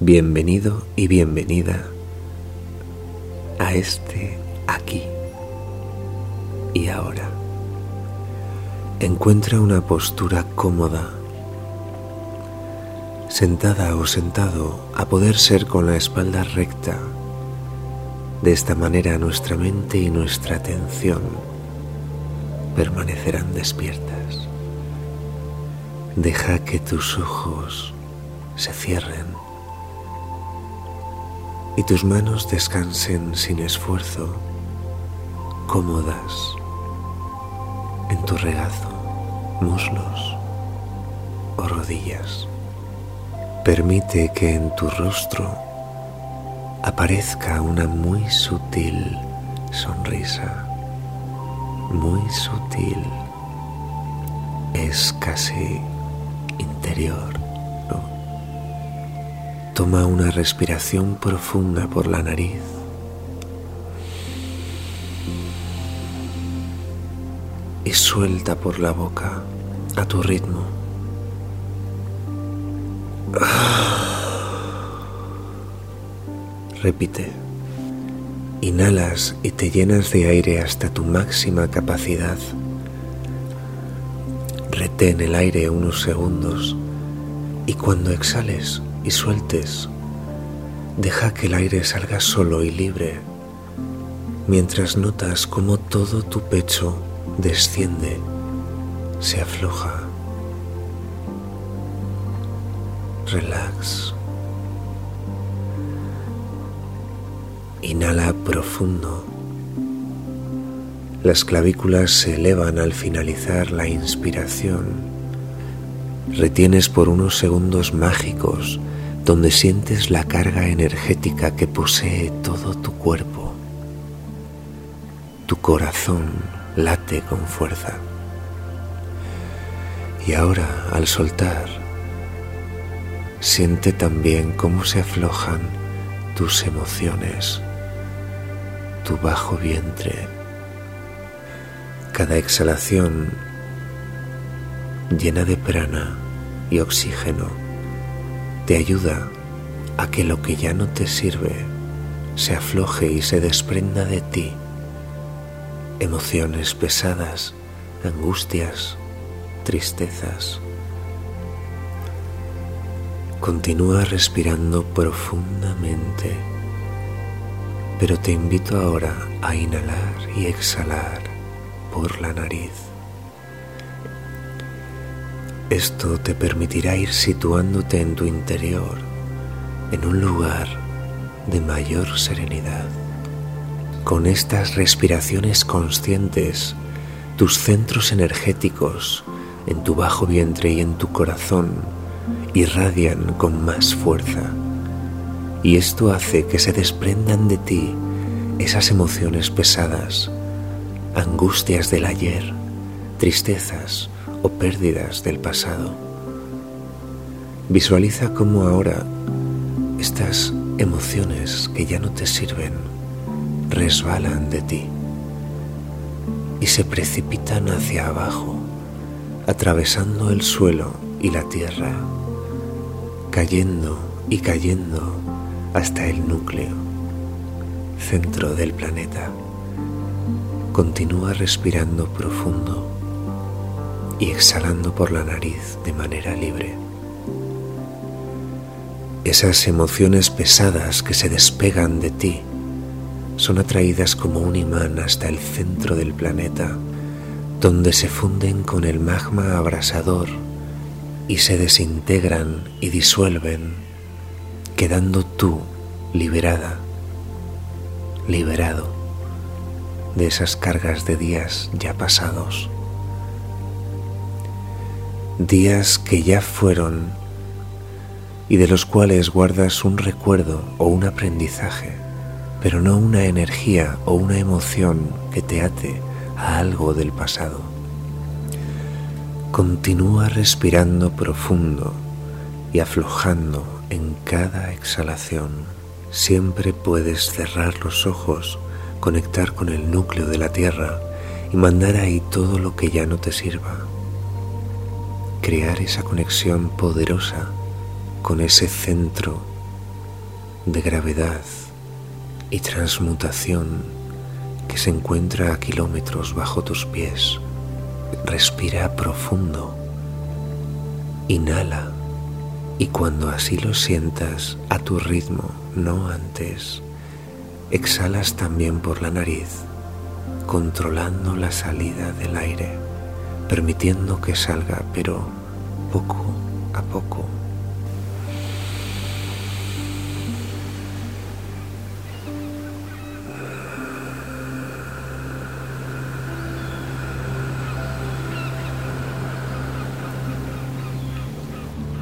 Bienvenido y bienvenida a este aquí y ahora. Encuentra una postura cómoda, sentada o sentado, a poder ser con la espalda recta. De esta manera nuestra mente y nuestra atención permanecerán despiertas. Deja que tus ojos se cierren y tus manos descansen sin esfuerzo, cómodas en tu regazo, muslos o rodillas. Permite que en tu rostro aparezca una muy sutil sonrisa, muy sutil, es casi interior. Toma una respiración profunda por la nariz. Y suelta por la boca a tu ritmo. Repite. Inhalas y te llenas de aire hasta tu máxima capacidad. Retén el aire unos segundos y cuando exhales, y sueltes. Deja que el aire salga solo y libre mientras notas cómo todo tu pecho desciende, se afloja. Relax. Inhala profundo. Las clavículas se elevan al finalizar la inspiración retienes por unos segundos mágicos donde sientes la carga energética que posee todo tu cuerpo. Tu corazón late con fuerza. Y ahora, al soltar, siente también cómo se aflojan tus emociones, tu bajo vientre. Cada exhalación llena de prana y oxígeno te ayuda a que lo que ya no te sirve se afloje y se desprenda de ti. Emociones pesadas, angustias, tristezas. Continúa respirando profundamente, pero te invito ahora a inhalar y exhalar por la nariz. Esto te permitirá ir situándote en tu interior, en un lugar de mayor serenidad. Con estas respiraciones conscientes, tus centros energéticos en tu bajo vientre y en tu corazón irradian con más fuerza. Y esto hace que se desprendan de ti esas emociones pesadas, angustias del ayer, tristezas, o pérdidas del pasado. Visualiza cómo ahora estas emociones que ya no te sirven resbalan de ti y se precipitan hacia abajo, atravesando el suelo y la tierra, cayendo y cayendo hasta el núcleo, centro del planeta. Continúa respirando profundo y exhalando por la nariz de manera libre. Esas emociones pesadas que se despegan de ti son atraídas como un imán hasta el centro del planeta, donde se funden con el magma abrasador y se desintegran y disuelven, quedando tú liberada, liberado de esas cargas de días ya pasados días que ya fueron y de los cuales guardas un recuerdo o un aprendizaje, pero no una energía o una emoción que te ate a algo del pasado. Continúa respirando profundo y aflojando en cada exhalación. Siempre puedes cerrar los ojos, conectar con el núcleo de la Tierra y mandar ahí todo lo que ya no te sirva crear esa conexión poderosa con ese centro de gravedad y transmutación que se encuentra a kilómetros bajo tus pies. Respira profundo. Inhala y cuando así lo sientas a tu ritmo, no antes, exhalas también por la nariz, controlando la salida del aire, permitiendo que salga, pero poco a poco.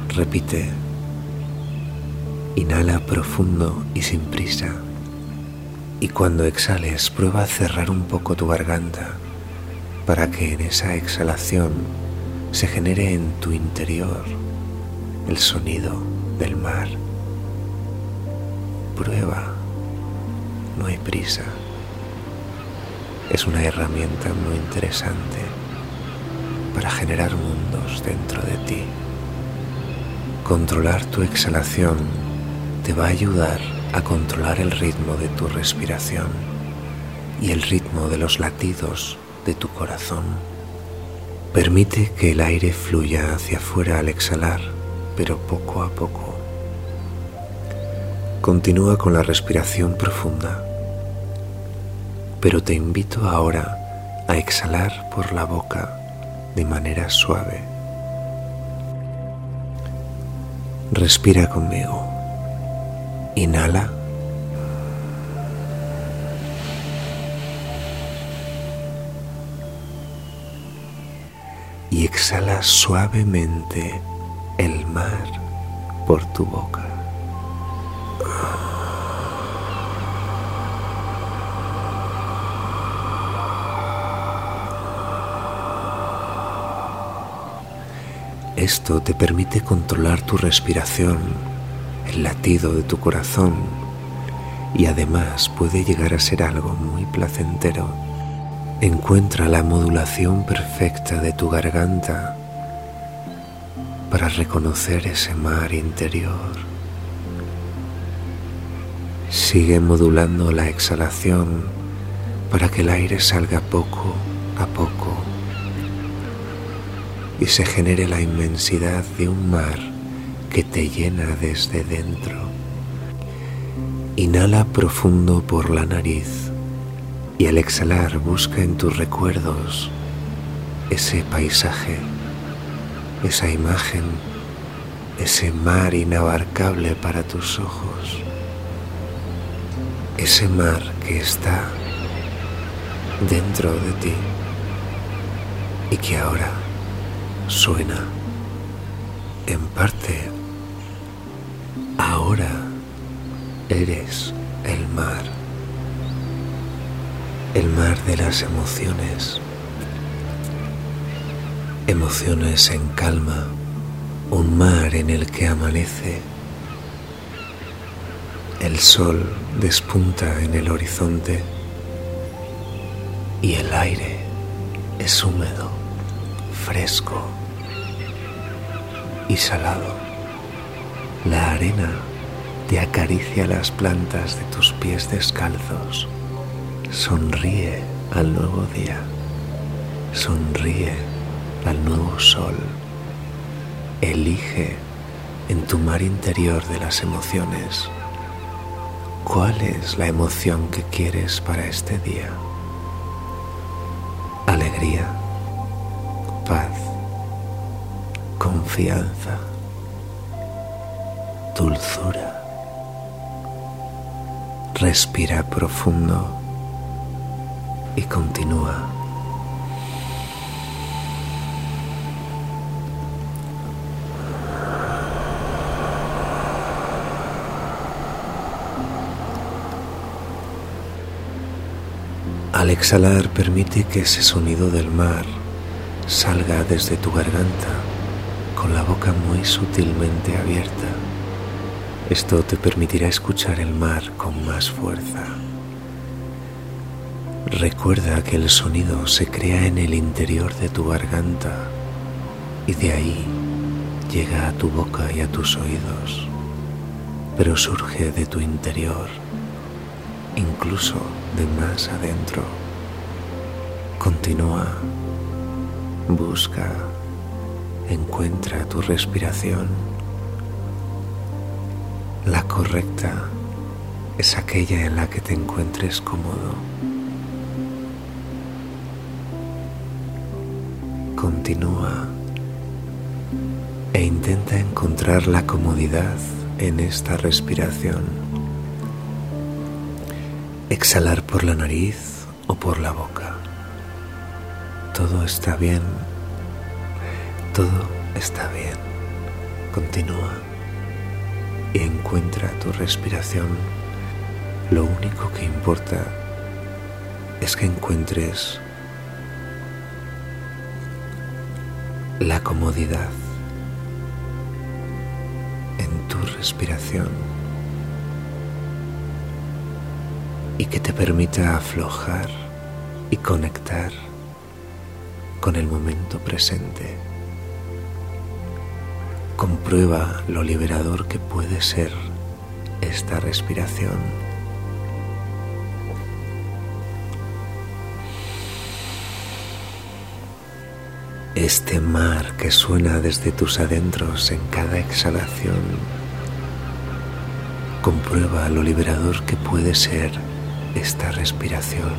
Repite. Inhala profundo y sin prisa. Y cuando exhales, prueba a cerrar un poco tu garganta para que en esa exhalación se genere en tu interior el sonido del mar. Prueba, no hay prisa. Es una herramienta muy interesante para generar mundos dentro de ti. Controlar tu exhalación te va a ayudar a controlar el ritmo de tu respiración y el ritmo de los latidos de tu corazón. Permite que el aire fluya hacia afuera al exhalar, pero poco a poco. Continúa con la respiración profunda, pero te invito ahora a exhalar por la boca de manera suave. Respira conmigo. Inhala. Exhala suavemente el mar por tu boca. Esto te permite controlar tu respiración, el latido de tu corazón y además puede llegar a ser algo muy placentero. Encuentra la modulación perfecta de tu garganta para reconocer ese mar interior. Sigue modulando la exhalación para que el aire salga poco a poco y se genere la inmensidad de un mar que te llena desde dentro. Inhala profundo por la nariz y al exhalar busca en tus recuerdos ese paisaje, esa imagen, ese mar inabarcable para tus ojos, ese mar que está dentro de ti y que ahora suena en parte ahora eres el mar, el mar de las emociones, emociones en calma, un mar en el que amanece, el sol despunta en el horizonte y el aire es húmedo, fresco y salado. La arena te acaricia las plantas de tus pies descalzos. Sonríe al nuevo día. Sonríe al nuevo sol. Elige en tu mar interior de las emociones cuál es la emoción que quieres para este día. Alegría, paz, confianza, dulzura. Respira profundo y continúa. Al exhalar permite que ese sonido del mar salga desde tu garganta con la boca muy sutilmente abierta. Esto te permitirá escuchar el mar con más fuerza. Recuerda que el sonido se crea en el interior de tu garganta y de ahí llega a tu boca y a tus oídos. pero surge de tu interior, incluso de más adentro. Continúa, busca, encuentra tu respiración. La correcta es aquella en la que te encuentres cómodo. Continúa e intenta encontrar la comodidad en esta respiración. Exhalar por la nariz o por la boca. Todo está bien. Todo está bien. Continúa y encuentra tu respiración. Lo único que importa es que encuentres la comodidad respiración y que te permita aflojar y conectar con el momento presente. Comprueba lo liberador que puede ser esta respiración. Este mar que suena desde tus adentros en cada exhalación Comprueba lo liberador que puede ser esta respiración.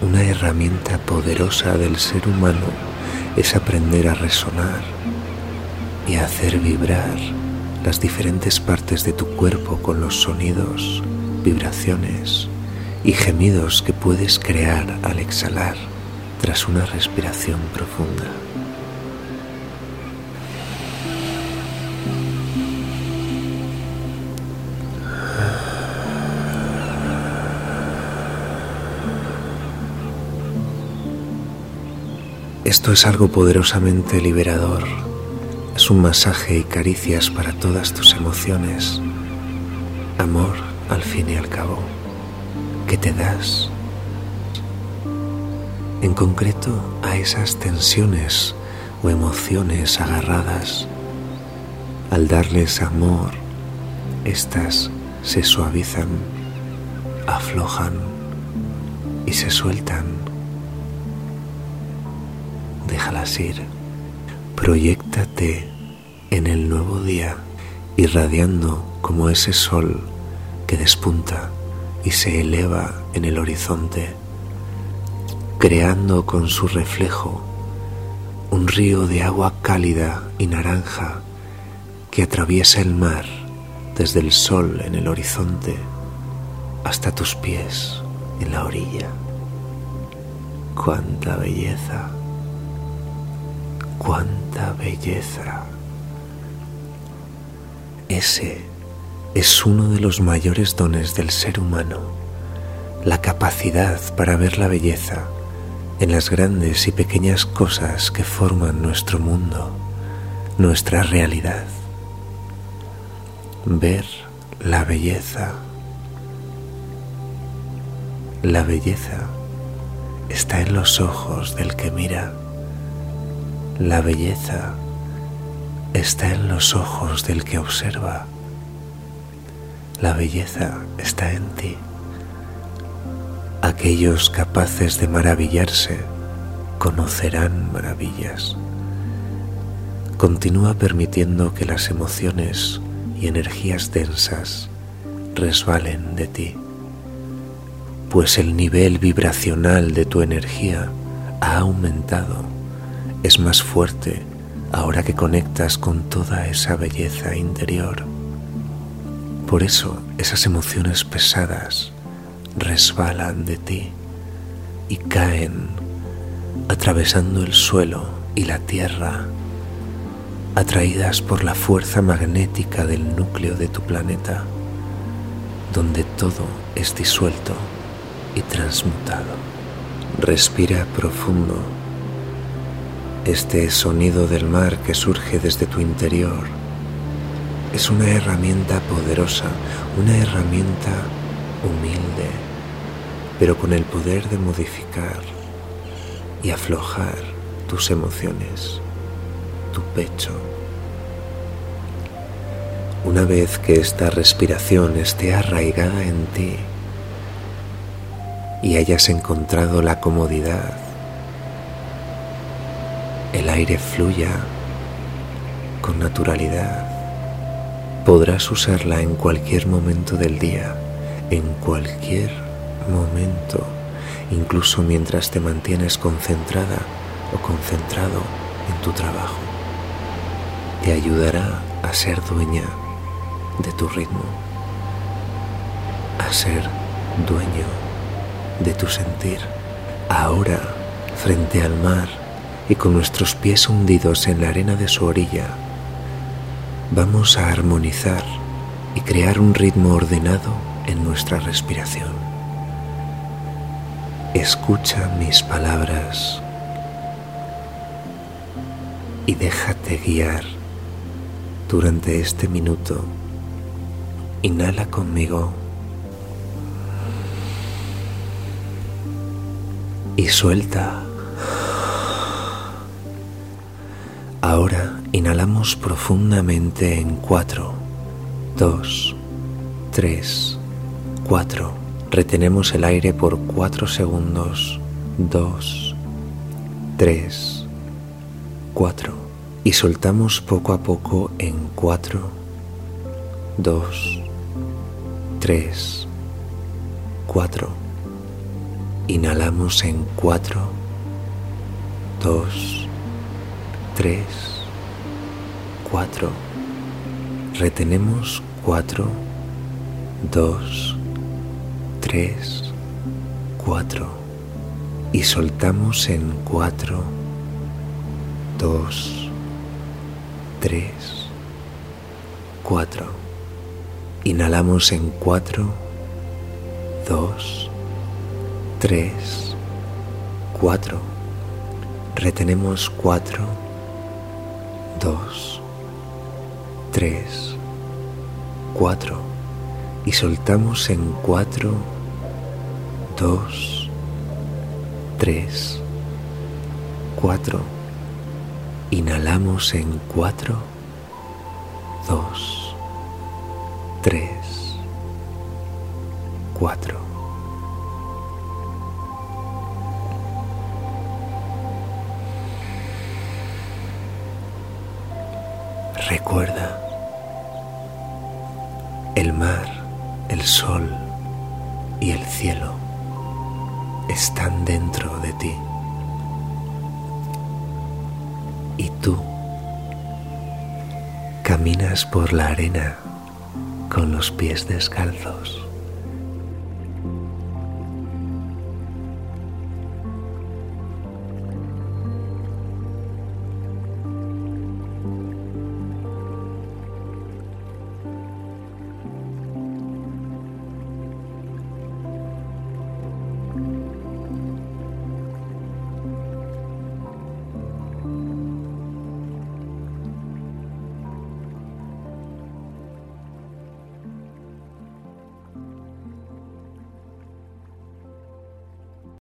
Una herramienta poderosa del ser humano es aprender a resonar y a hacer vibrar las diferentes partes de tu cuerpo con los sonidos, vibraciones y gemidos que puedes crear al exhalar tras una respiración profunda. Esto es algo poderosamente liberador. Es un masaje y caricias para todas tus emociones. Amor al fin y al cabo, que te das. En concreto a esas tensiones o emociones agarradas. Al darles amor, estas se suavizan, aflojan y se sueltan déjalas ir. Proyéctate en el nuevo día, irradiando como ese sol que despunta y se eleva en el horizonte, creando con su reflejo un río de agua cálida y naranja que atraviesa el mar desde el sol en el horizonte hasta tus pies en la orilla. ¡Cuánta belleza! cuánta belleza. Ese es uno de los mayores dones del ser humano, la capacidad para ver la belleza en las grandes y pequeñas cosas que forman nuestro mundo, nuestra realidad. Ver la belleza. La belleza está en los ojos del que mira la belleza está en los ojos del que observa. La belleza está en ti. Aquellos capaces de maravillarse conocerán maravillas. Continúa permitiendo que las emociones y energías densas resbalen de ti, pues el nivel vibracional de tu energía ha aumentado es más fuerte ahora que conectas con toda esa belleza interior. Por eso esas emociones pesadas resbalan de ti y caen atravesando el suelo y la tierra, atraídas por la fuerza magnética del núcleo de tu planeta, donde todo es disuelto y transmutado. Respira profundo este sonido del mar que surge desde tu interior es una herramienta poderosa, una herramienta humilde, pero con el poder de modificar y aflojar tus emociones, tu pecho. Una vez que esta respiración esté arraigada en ti y hayas encontrado la comodidad, el aire fluya con naturalidad, podrás usarla en cualquier momento del día, en cualquier momento, incluso mientras te mantienes concentrada o concentrado en tu trabajo. Te ayudará a ser dueña de tu ritmo, a ser dueño de tu sentir. Ahora, frente al mar y con nuestros pies hundidos en la arena de su orilla, vamos a armonizar y crear un ritmo ordenado en nuestra respiración. Escucha mis palabras y déjate guiar durante este minuto Inhala conmigo. Y suelta. Ahora inhalamos profundamente en 4, 2, 3, 4. Retenemos el aire por 4 segundos. 2, 3, 4. Y soltamos poco a poco en 4, 2, 3, 4. Inhalamos en 4, 2, 3, 4. Retenemos 4, 2, 3, 4. Y soltamos en 4, 2, 3, 4. Inhalamos en 4, 2, 3, 4. Retenemos 4, 2, 3, 4. Y soltamos en 4, 2, 3, 4. Inhalamos en 4, 2, 3, 4. Recuerda, el mar, el sol y el cielo están dentro de ti. Y tú caminas por la arena con los pies descalzos.